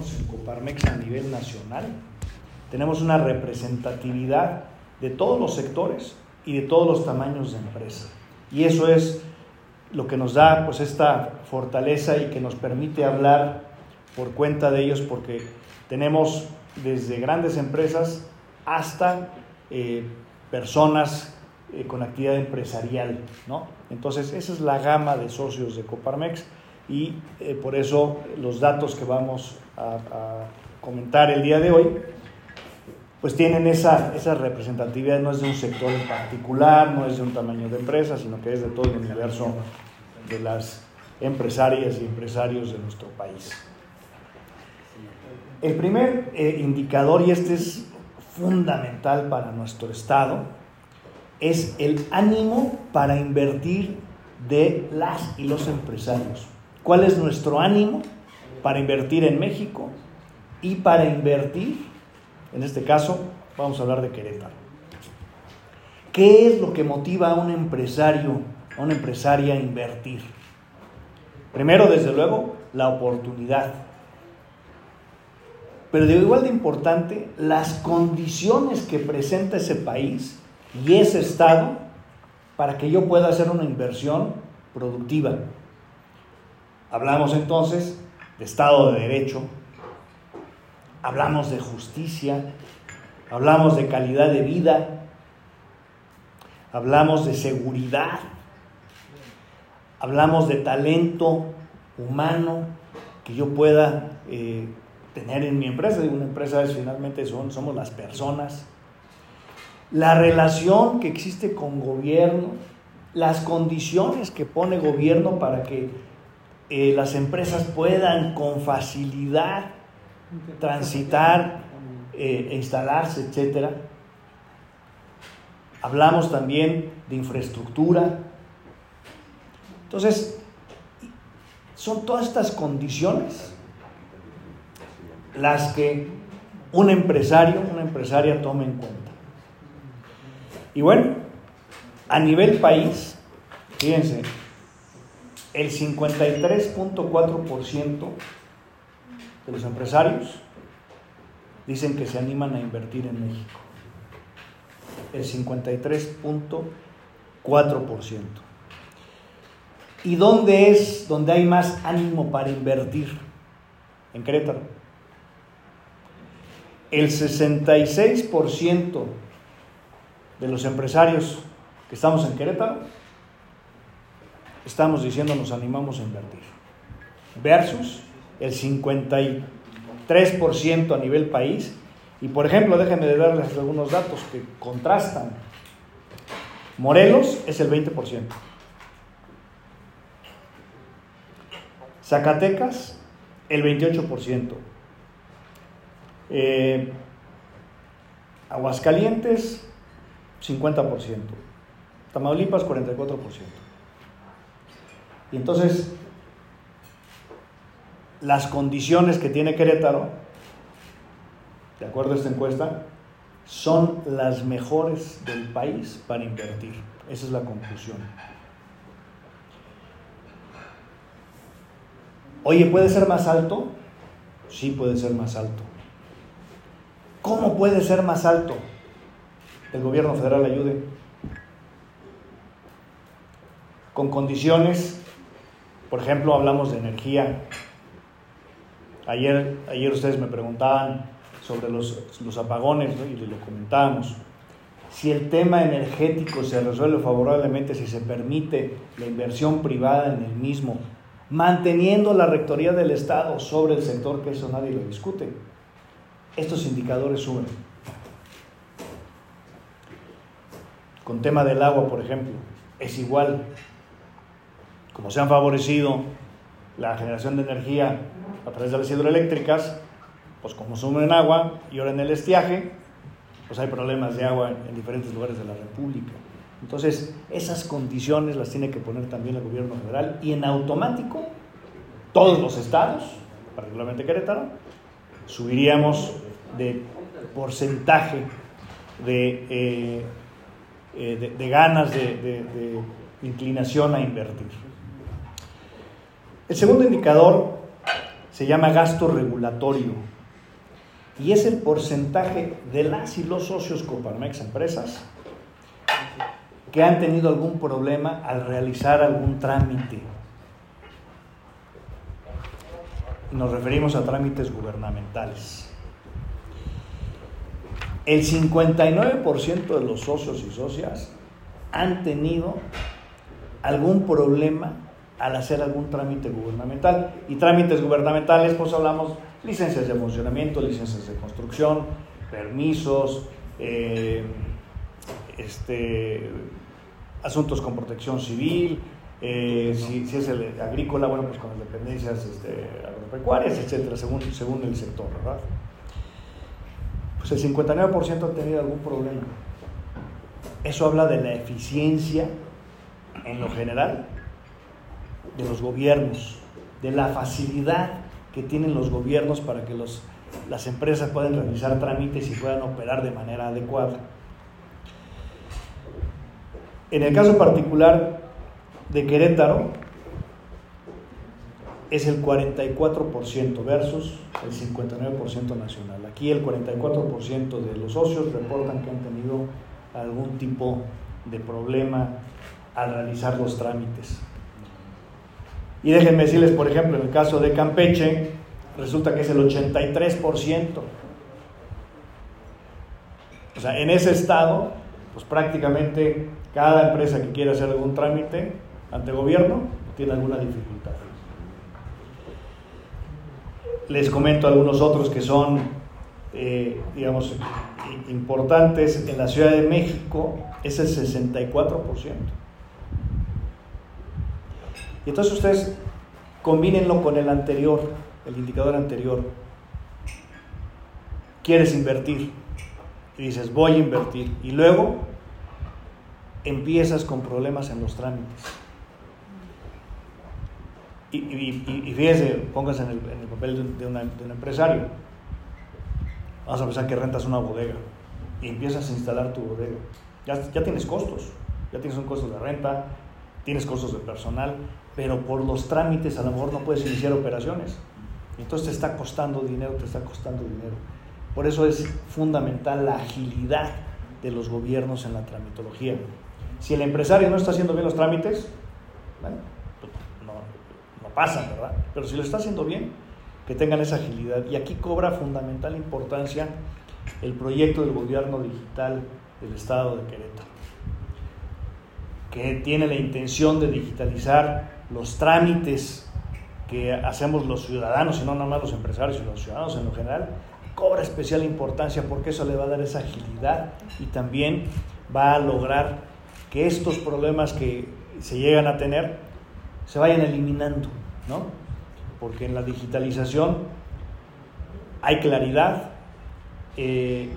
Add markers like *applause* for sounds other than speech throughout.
tenemos en Coparmex a nivel nacional. Tenemos una representatividad de todos los sectores y de todos los tamaños de empresa. Y eso es lo que nos da pues esta fortaleza y que nos permite hablar por cuenta de ellos porque tenemos desde grandes empresas hasta eh, personas eh, con actividad empresarial, ¿no? Entonces, esa es la gama de socios de Coparmex y eh, por eso los datos que vamos a, comentar el día de hoy, pues tienen esa, esa representatividad, no es de un sector en particular, no es de un tamaño de empresa, sino que es de todo el universo de las empresarias y empresarios de nuestro país. El primer eh, indicador, y este es fundamental para nuestro Estado, es el ánimo para invertir de las y los empresarios. ¿Cuál es nuestro ánimo para invertir en México y para invertir, en este caso, vamos a hablar de Querétaro? ¿Qué es lo que motiva a un empresario, a una empresaria a invertir? Primero, desde luego, la oportunidad. Pero de igual de importante, las condiciones que presenta ese país y ese Estado para que yo pueda hacer una inversión productiva. Hablamos entonces de Estado de Derecho, hablamos de justicia, hablamos de calidad de vida, hablamos de seguridad, hablamos de talento humano que yo pueda eh, tener en mi empresa. Una empresa es finalmente son, somos las personas la relación que existe con gobierno, las condiciones que pone gobierno para que eh, las empresas puedan con facilidad transitar eh, instalarse, etc. Hablamos también de infraestructura. Entonces, son todas estas condiciones las que un empresario, una empresaria toma en cuenta. Y bueno, a nivel país, fíjense, el 53.4% de los empresarios dicen que se animan a invertir en México. El 53.4%. ¿Y dónde es donde hay más ánimo para invertir? En Querétaro. El 66% de los empresarios que estamos en Querétaro, estamos diciendo nos animamos a invertir. Versus el 53% a nivel país. Y por ejemplo, déjenme darles algunos datos que contrastan. Morelos es el 20%. Zacatecas, el 28%. Eh, Aguascalientes, 50%. Tamaulipas 44%. Y entonces, las condiciones que tiene Querétaro, de acuerdo a esta encuesta, son las mejores del país para invertir. Esa es la conclusión. Oye, ¿puede ser más alto? Sí, puede ser más alto. ¿Cómo puede ser más alto? el gobierno federal ayude con condiciones, por ejemplo, hablamos de energía. Ayer, ayer ustedes me preguntaban sobre los, apagones y lo comentábamos. Si el tema energético se resuelve favorablemente, si se permite la inversión privada en el mismo, manteniendo la rectoría del Estado sobre el sector, que eso nadie lo discute, estos indicadores suben. con tema del agua, por ejemplo, es igual. Como se han favorecido la generación de energía a través de las hidroeléctricas, pues como sumen agua y ahora en el estiaje, pues hay problemas de agua en, diferentes lugares de la República. Entonces, esas condiciones las tiene que poner también el gobierno federal y en automático todos los estados, particularmente Querétaro, subiríamos de porcentaje de eh, eh, de, ganas, de, inclinación a invertir. El segundo indicador se llama gasto regulatorio y es el porcentaje de las y los socios Coparmex Empresas que han tenido algún problema al realizar algún trámite. Nos referimos a trámites gubernamentales. El 59% de los socios y socias han tenido algún problema al hacer algún trámite gubernamental. Y trámites gubernamentales, pues hablamos licencias de funcionamiento, licencias de construcción, permisos, eh, este, asuntos con protección civil, eh, si, es el agrícola, bueno, pues con las dependencias este, agropecuarias, etcétera, según, según el sector, ¿verdad? Pues el 59% ha tenido algún problema. Eso habla de la eficiencia en lo general de los gobiernos, de la facilidad que tienen los gobiernos para que los, las empresas puedan realizar trámites y puedan operar de manera adecuada. En el caso particular de Querétaro, es el 44% versus el 59% nacional. Aquí el 44% de los socios reportan que han tenido algún tipo de problema al realizar los trámites. Y déjenme decirles, por ejemplo, en el caso de Campeche, resulta que es el 83%. O sea, en ese estado, pues prácticamente cada empresa que quiere hacer algún trámite ante gobierno tiene alguna dificultad. Les comento algunos otros que son, eh, digamos, importantes. En la Ciudad de México es el 64%. Y entonces ustedes combínenlo con el anterior, el indicador anterior. Quieres invertir y dices, voy a invertir. Y luego empiezas con problemas en los trámites. Y, y, fíjese, póngase en el, papel de, un empresario. Vamos a pensar que rentas una bodega y empiezas a instalar tu bodega. Ya, ya tienes costos, ya tienes un costo de renta, tienes costos de personal, pero por los trámites a lo mejor no puedes iniciar operaciones. Entonces te está costando dinero, te está costando dinero. Por eso es fundamental la agilidad de los gobiernos en la tramitología. Si el empresario no está haciendo bien los trámites, pues no, no pasa, ¿verdad? Pero si lo está haciendo bien, que tengan esa agilidad. Y aquí cobra fundamental importancia el proyecto del gobierno digital del Estado de Querétaro, que tiene la intención de digitalizar los trámites que hacemos los ciudadanos, y no nada más los empresarios y los ciudadanos en lo general, cobra especial importancia porque eso le va a dar esa agilidad y también va a lograr que estos problemas que se llegan a tener se vayan eliminando, ¿no? Porque en la digitalización hay claridad, eh,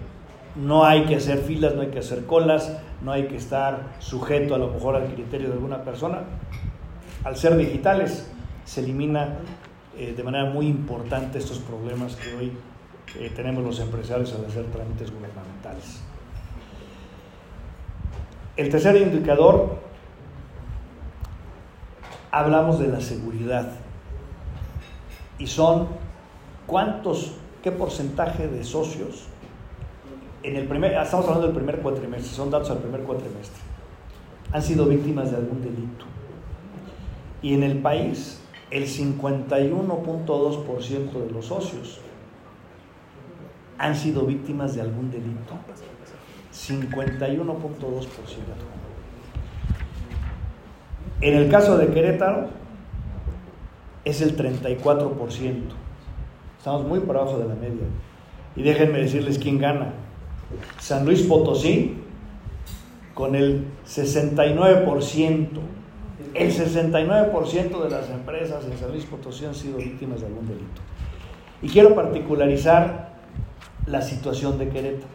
no hay que hacer filas, no hay que hacer colas, no hay que estar sujeto a lo mejor al criterio de alguna persona, al ser digitales, se elimina eh, de manera muy importante estos problemas que hoy eh, tenemos los empresarios al hacer trámites gubernamentales. El tercer indicador, hablamos de la seguridad y son cuántos, qué porcentaje de socios en el primer, estamos hablando del primer cuatrimestre, son datos del primer cuatrimestre, han sido víctimas de algún delito. Y en el país, el 51.2% de los socios han sido víctimas de algún delito. 51.2%. En el caso de Querétaro, es el 34%. Estamos muy por abajo de la media. Y déjenme decirles quién gana. San Luis Potosí, con el 69%. El 69% de las empresas en San Luis Potosí han sido víctimas de algún delito. Y quiero particularizar la situación de Querétaro.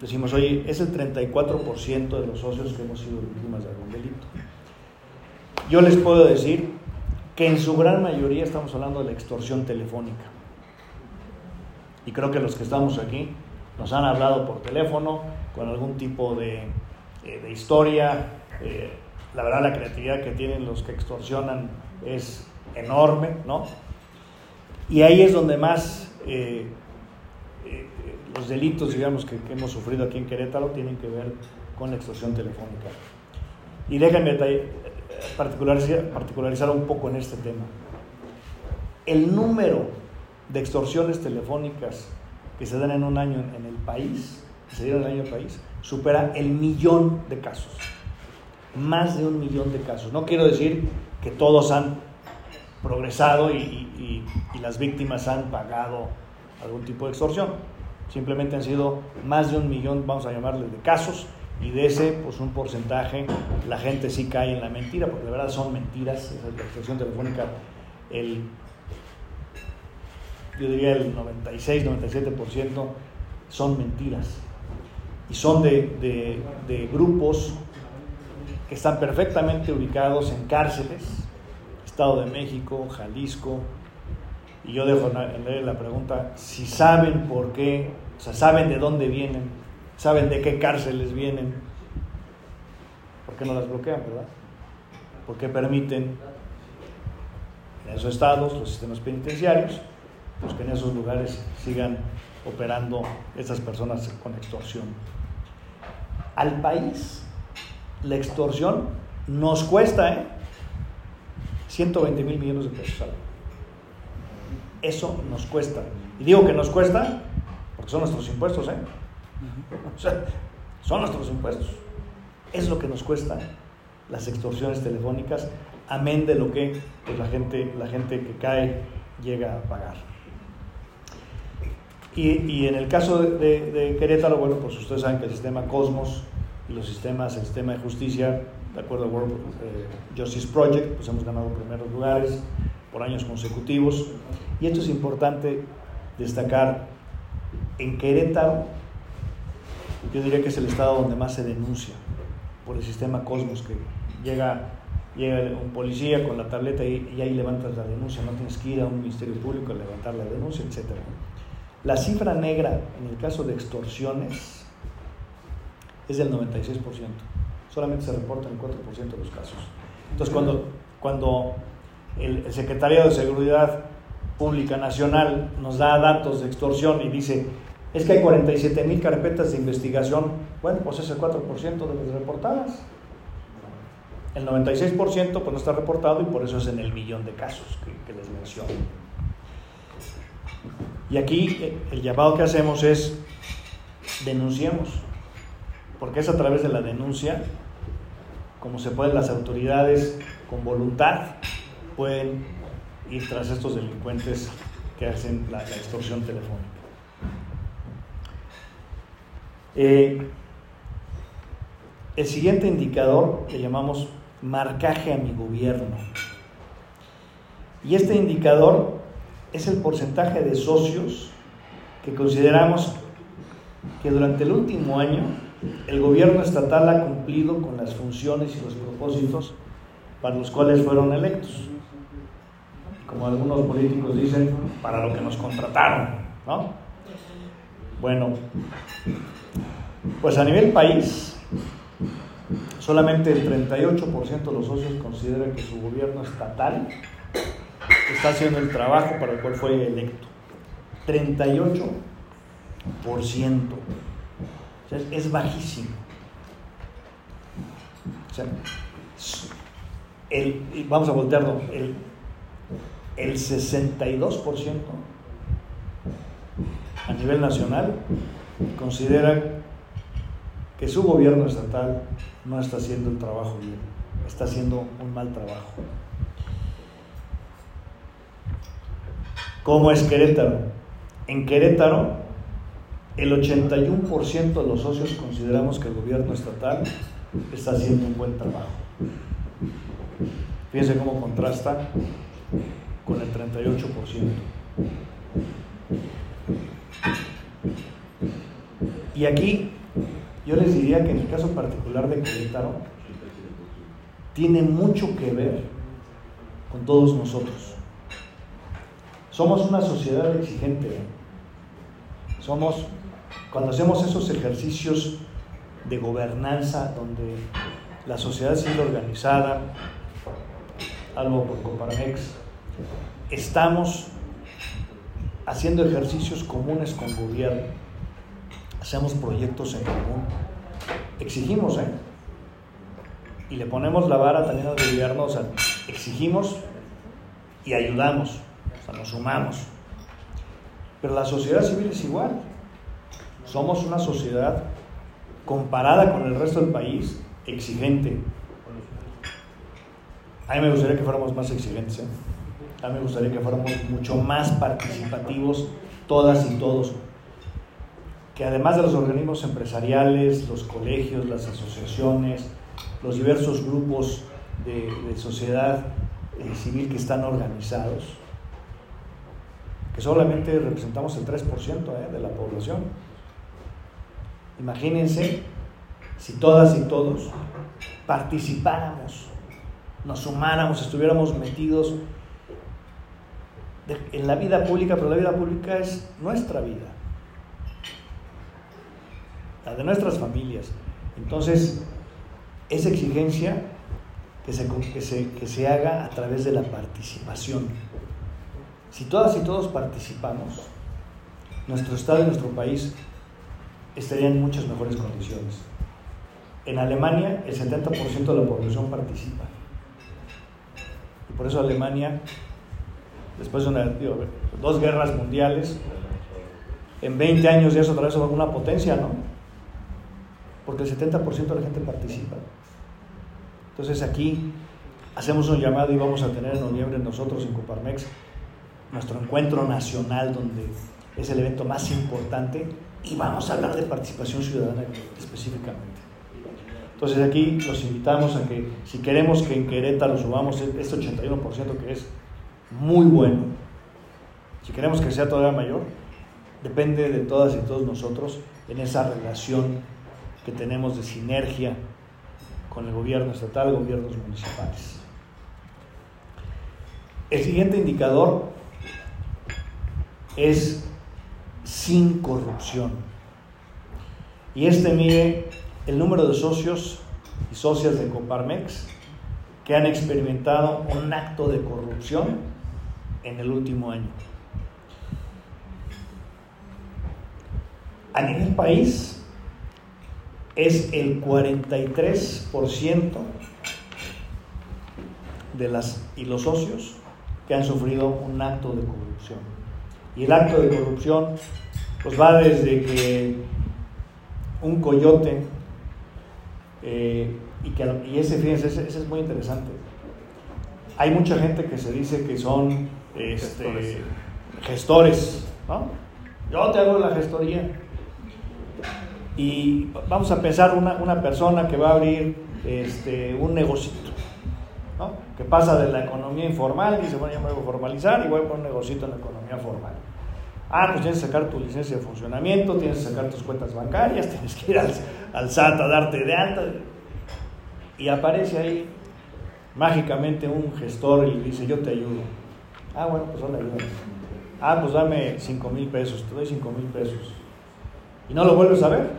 Decimos, oye, es el 34% de los socios que hemos sido víctimas de algún delito. Yo les puedo decir que en su gran mayoría estamos hablando de la extorsión telefónica. Y creo que los que estamos aquí nos han hablado por teléfono con algún tipo de, eh, historia. Eh, la verdad la creatividad que tienen los que extorsionan es enorme, ¿no? Y ahí es donde más eh, los delitos, digamos, que, hemos sufrido aquí en Querétaro tienen que ver con la extorsión telefónica. Y déjenme particularizar, particularizar un poco en este tema. El número de extorsiones telefónicas que se dan en un año en el país, se dieron en el año en el país, supera el millón de casos. Más de un millón de casos. No quiero decir que todos han progresado y, las víctimas han pagado algún tipo de extorsión. Simplemente han sido más de un millón, vamos a llamarle, de casos y de ese, pues un porcentaje, la gente sí cae en la mentira, porque de verdad son mentiras, la extorsión telefónica, el, yo diría el 96, 97% son mentiras. Y son de, de grupos que están perfectamente ubicados en cárceles, Estado de México, Jalisco, y yo dejo en la pregunta, si saben por qué, o sea, saben de dónde vienen, saben de qué cárceles vienen, ¿por qué no las bloquean, verdad? ¿Por qué permiten en esos estados, los sistemas penitenciarios, pues que en esos lugares sigan operando estas personas con extorsión? Al país, la extorsión nos cuesta, ¿eh? 120 mil millones de pesos al año. Eso nos cuesta. Y digo que nos cuesta porque son nuestros impuestos, ¿eh? O sea, son nuestros impuestos. Es lo que nos cuesta las extorsiones telefónicas, amén de lo que pues, la, gente, la gente que cae llega a pagar. Y, en el caso de, Querétaro, bueno, pues ustedes saben que el sistema Cosmos y los sistemas, el sistema de justicia, de acuerdo al World eh, Justice Project, pues hemos ganado primeros lugares por años consecutivos. Y esto es importante destacar. En Querétaro, yo diría que es el estado donde más se denuncia por el sistema Cosmos, que llega, llega un policía con la tableta y, y ahí levantas la denuncia, no tienes que ir a un ministerio público a levantar la denuncia, etc. La cifra negra en el caso de extorsiones es del 96% solamente se reportan el 4% de los casos. Entonces, cuando, cuando el, Secretario de Seguridad Pública Nacional nos da datos de extorsión y dice, es que hay 47 mil carpetas de investigación, bueno, pues es el 4% de las reportadas. El 96% pues no está reportado y por eso es en el millón de casos que, que les menciono. Y aquí eh, el llamado que hacemos es denunciemos, porque es a través de la denuncia como se pueden las autoridades con voluntad, pueden ir tras estos delincuentes que hacen la, extorsión telefónica. Eh, el siguiente indicador le llamamos marcaje a mi gobierno. Y este indicador es el porcentaje de socios que consideramos que durante el último año el gobierno estatal ha cumplido con las funciones y los propósitos para los cuales fueron electos. Como algunos políticos dicen, para lo que nos contrataron, ¿no? Bueno, pues a nivel país, solamente el 38% de los socios consideran que su gobierno estatal está haciendo el trabajo para el cual fue electo. 38% es bajísimo. vamos a voltearlo, el, el 62% a nivel nacional considera que su gobierno estatal no está haciendo el trabajo bien, está haciendo un mal trabajo. ¿Cómo es Querétaro? En Querétaro el 81% de los socios consideramos que el gobierno estatal está haciendo un buen trabajo. Fíjense cómo contrasta con el 38%. Y aquí yo les diría que en el caso particular de Querétaro tiene mucho que ver con todos nosotros. Somos una sociedad exigente. ¿eh? Somos cuando hacemos esos ejercicios de gobernanza donde la sociedad siendo organizada, algo por Comparamex, estamos haciendo ejercicios comunes con gobierno, hacemos proyectos en común, exigimos, ¿eh? Y le ponemos la vara también al gobierno, exigimos y ayudamos, o sea, nos sumamos. Pero la sociedad civil es igual. Somos una sociedad comparada con el resto del país exigente. A mí me gustaría que fuéramos más exigentes. ¿eh? A mí me gustaría que fuéramos mucho más participativos todas y todos. Que además de los organismos empresariales, los colegios, las asociaciones, los diversos grupos de, sociedad eh, civil que están organizados, que solamente representamos el 3% ¿eh? de la población. Imagínense si todas y todos participáramos, nos sumáramos, estuviéramos metidos en la vida pública, pero la vida pública es nuestra vida, la de nuestras familias. Entonces, esa exigencia que se, que se, que se haga a través de la participación. Si todas y todos participamos, nuestro Estado y nuestro país estarían en muchas mejores condiciones. En Alemania el 70% de la población participa. Y por eso Alemania, después de una, dos guerras mundiales, en 20 años ya es otra vez una potencia, ¿no? Porque el 70% de la gente participa. Entonces aquí hacemos un llamado y vamos a tener en noviembre nosotros en Coparmex nuestro encuentro nacional donde es el evento más importante y vamos a hablar de participación ciudadana específicamente. Entonces aquí los invitamos a que si queremos que en Querétaro subamos este 81% que es muy bueno, si queremos que sea todavía mayor, depende de todas y todos nosotros en esa relación que tenemos de sinergia con el gobierno estatal, gobiernos municipales. El siguiente indicador es sin corrupción. Y este mide el número de socios y socias de Coparmex que han experimentado un acto de corrupción en el último año. A nivel país es el 43% de las y los socios que han sufrido un acto de corrupción. Y el acto de corrupción pues va desde que un coyote, eh, y, que, y ese, fíjense, ese, es muy interesante. Hay mucha gente que se dice que son este, gestores, ¿no? Yo te hago la gestoría. Y vamos a pensar una, una persona que va a abrir este, un negocito, ¿no? que pasa de la economía informal dice, bueno, ya me voy a formalizar y voy a poner un negocito en la economía formal. Ah, pues tienes que sacar tu licencia de funcionamiento, tienes que sacar tus cuentas bancarias, *laughs* tienes que ir al, SAT a darte de alta. Y aparece ahí mágicamente un gestor y dice, yo te ayudo. Ah, bueno, pues hola, ayuda. Ah, pues dame 5 mil pesos, te doy 5 mil pesos. Y no lo vuelves a ver.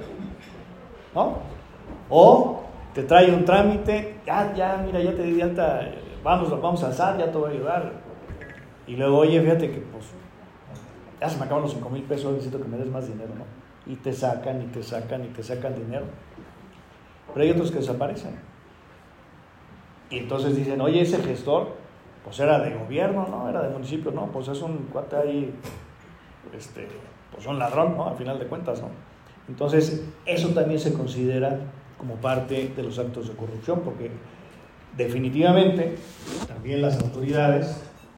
¿No? O te trae un trámite, ya, ya, mira, ya te di alta, vamos, vamos al SAT, ya te voy a ayudar. Y luego, oye, fíjate que pues ya se me acaban los 5 mil pesos, necesito que me des más dinero, ¿no? Y te sacan, y te sacan, y te sacan dinero. Pero hay otros que desaparecen. Y entonces dicen, oye, ese gestor, pues era de gobierno, ¿no? Era de municipio, ¿no? Pues es un cuate ahí, este, pues un ladrón, ¿no? Al final de cuentas, ¿no? Entonces, eso también se considera como parte de los actos de corrupción, porque definitivamente también las autoridades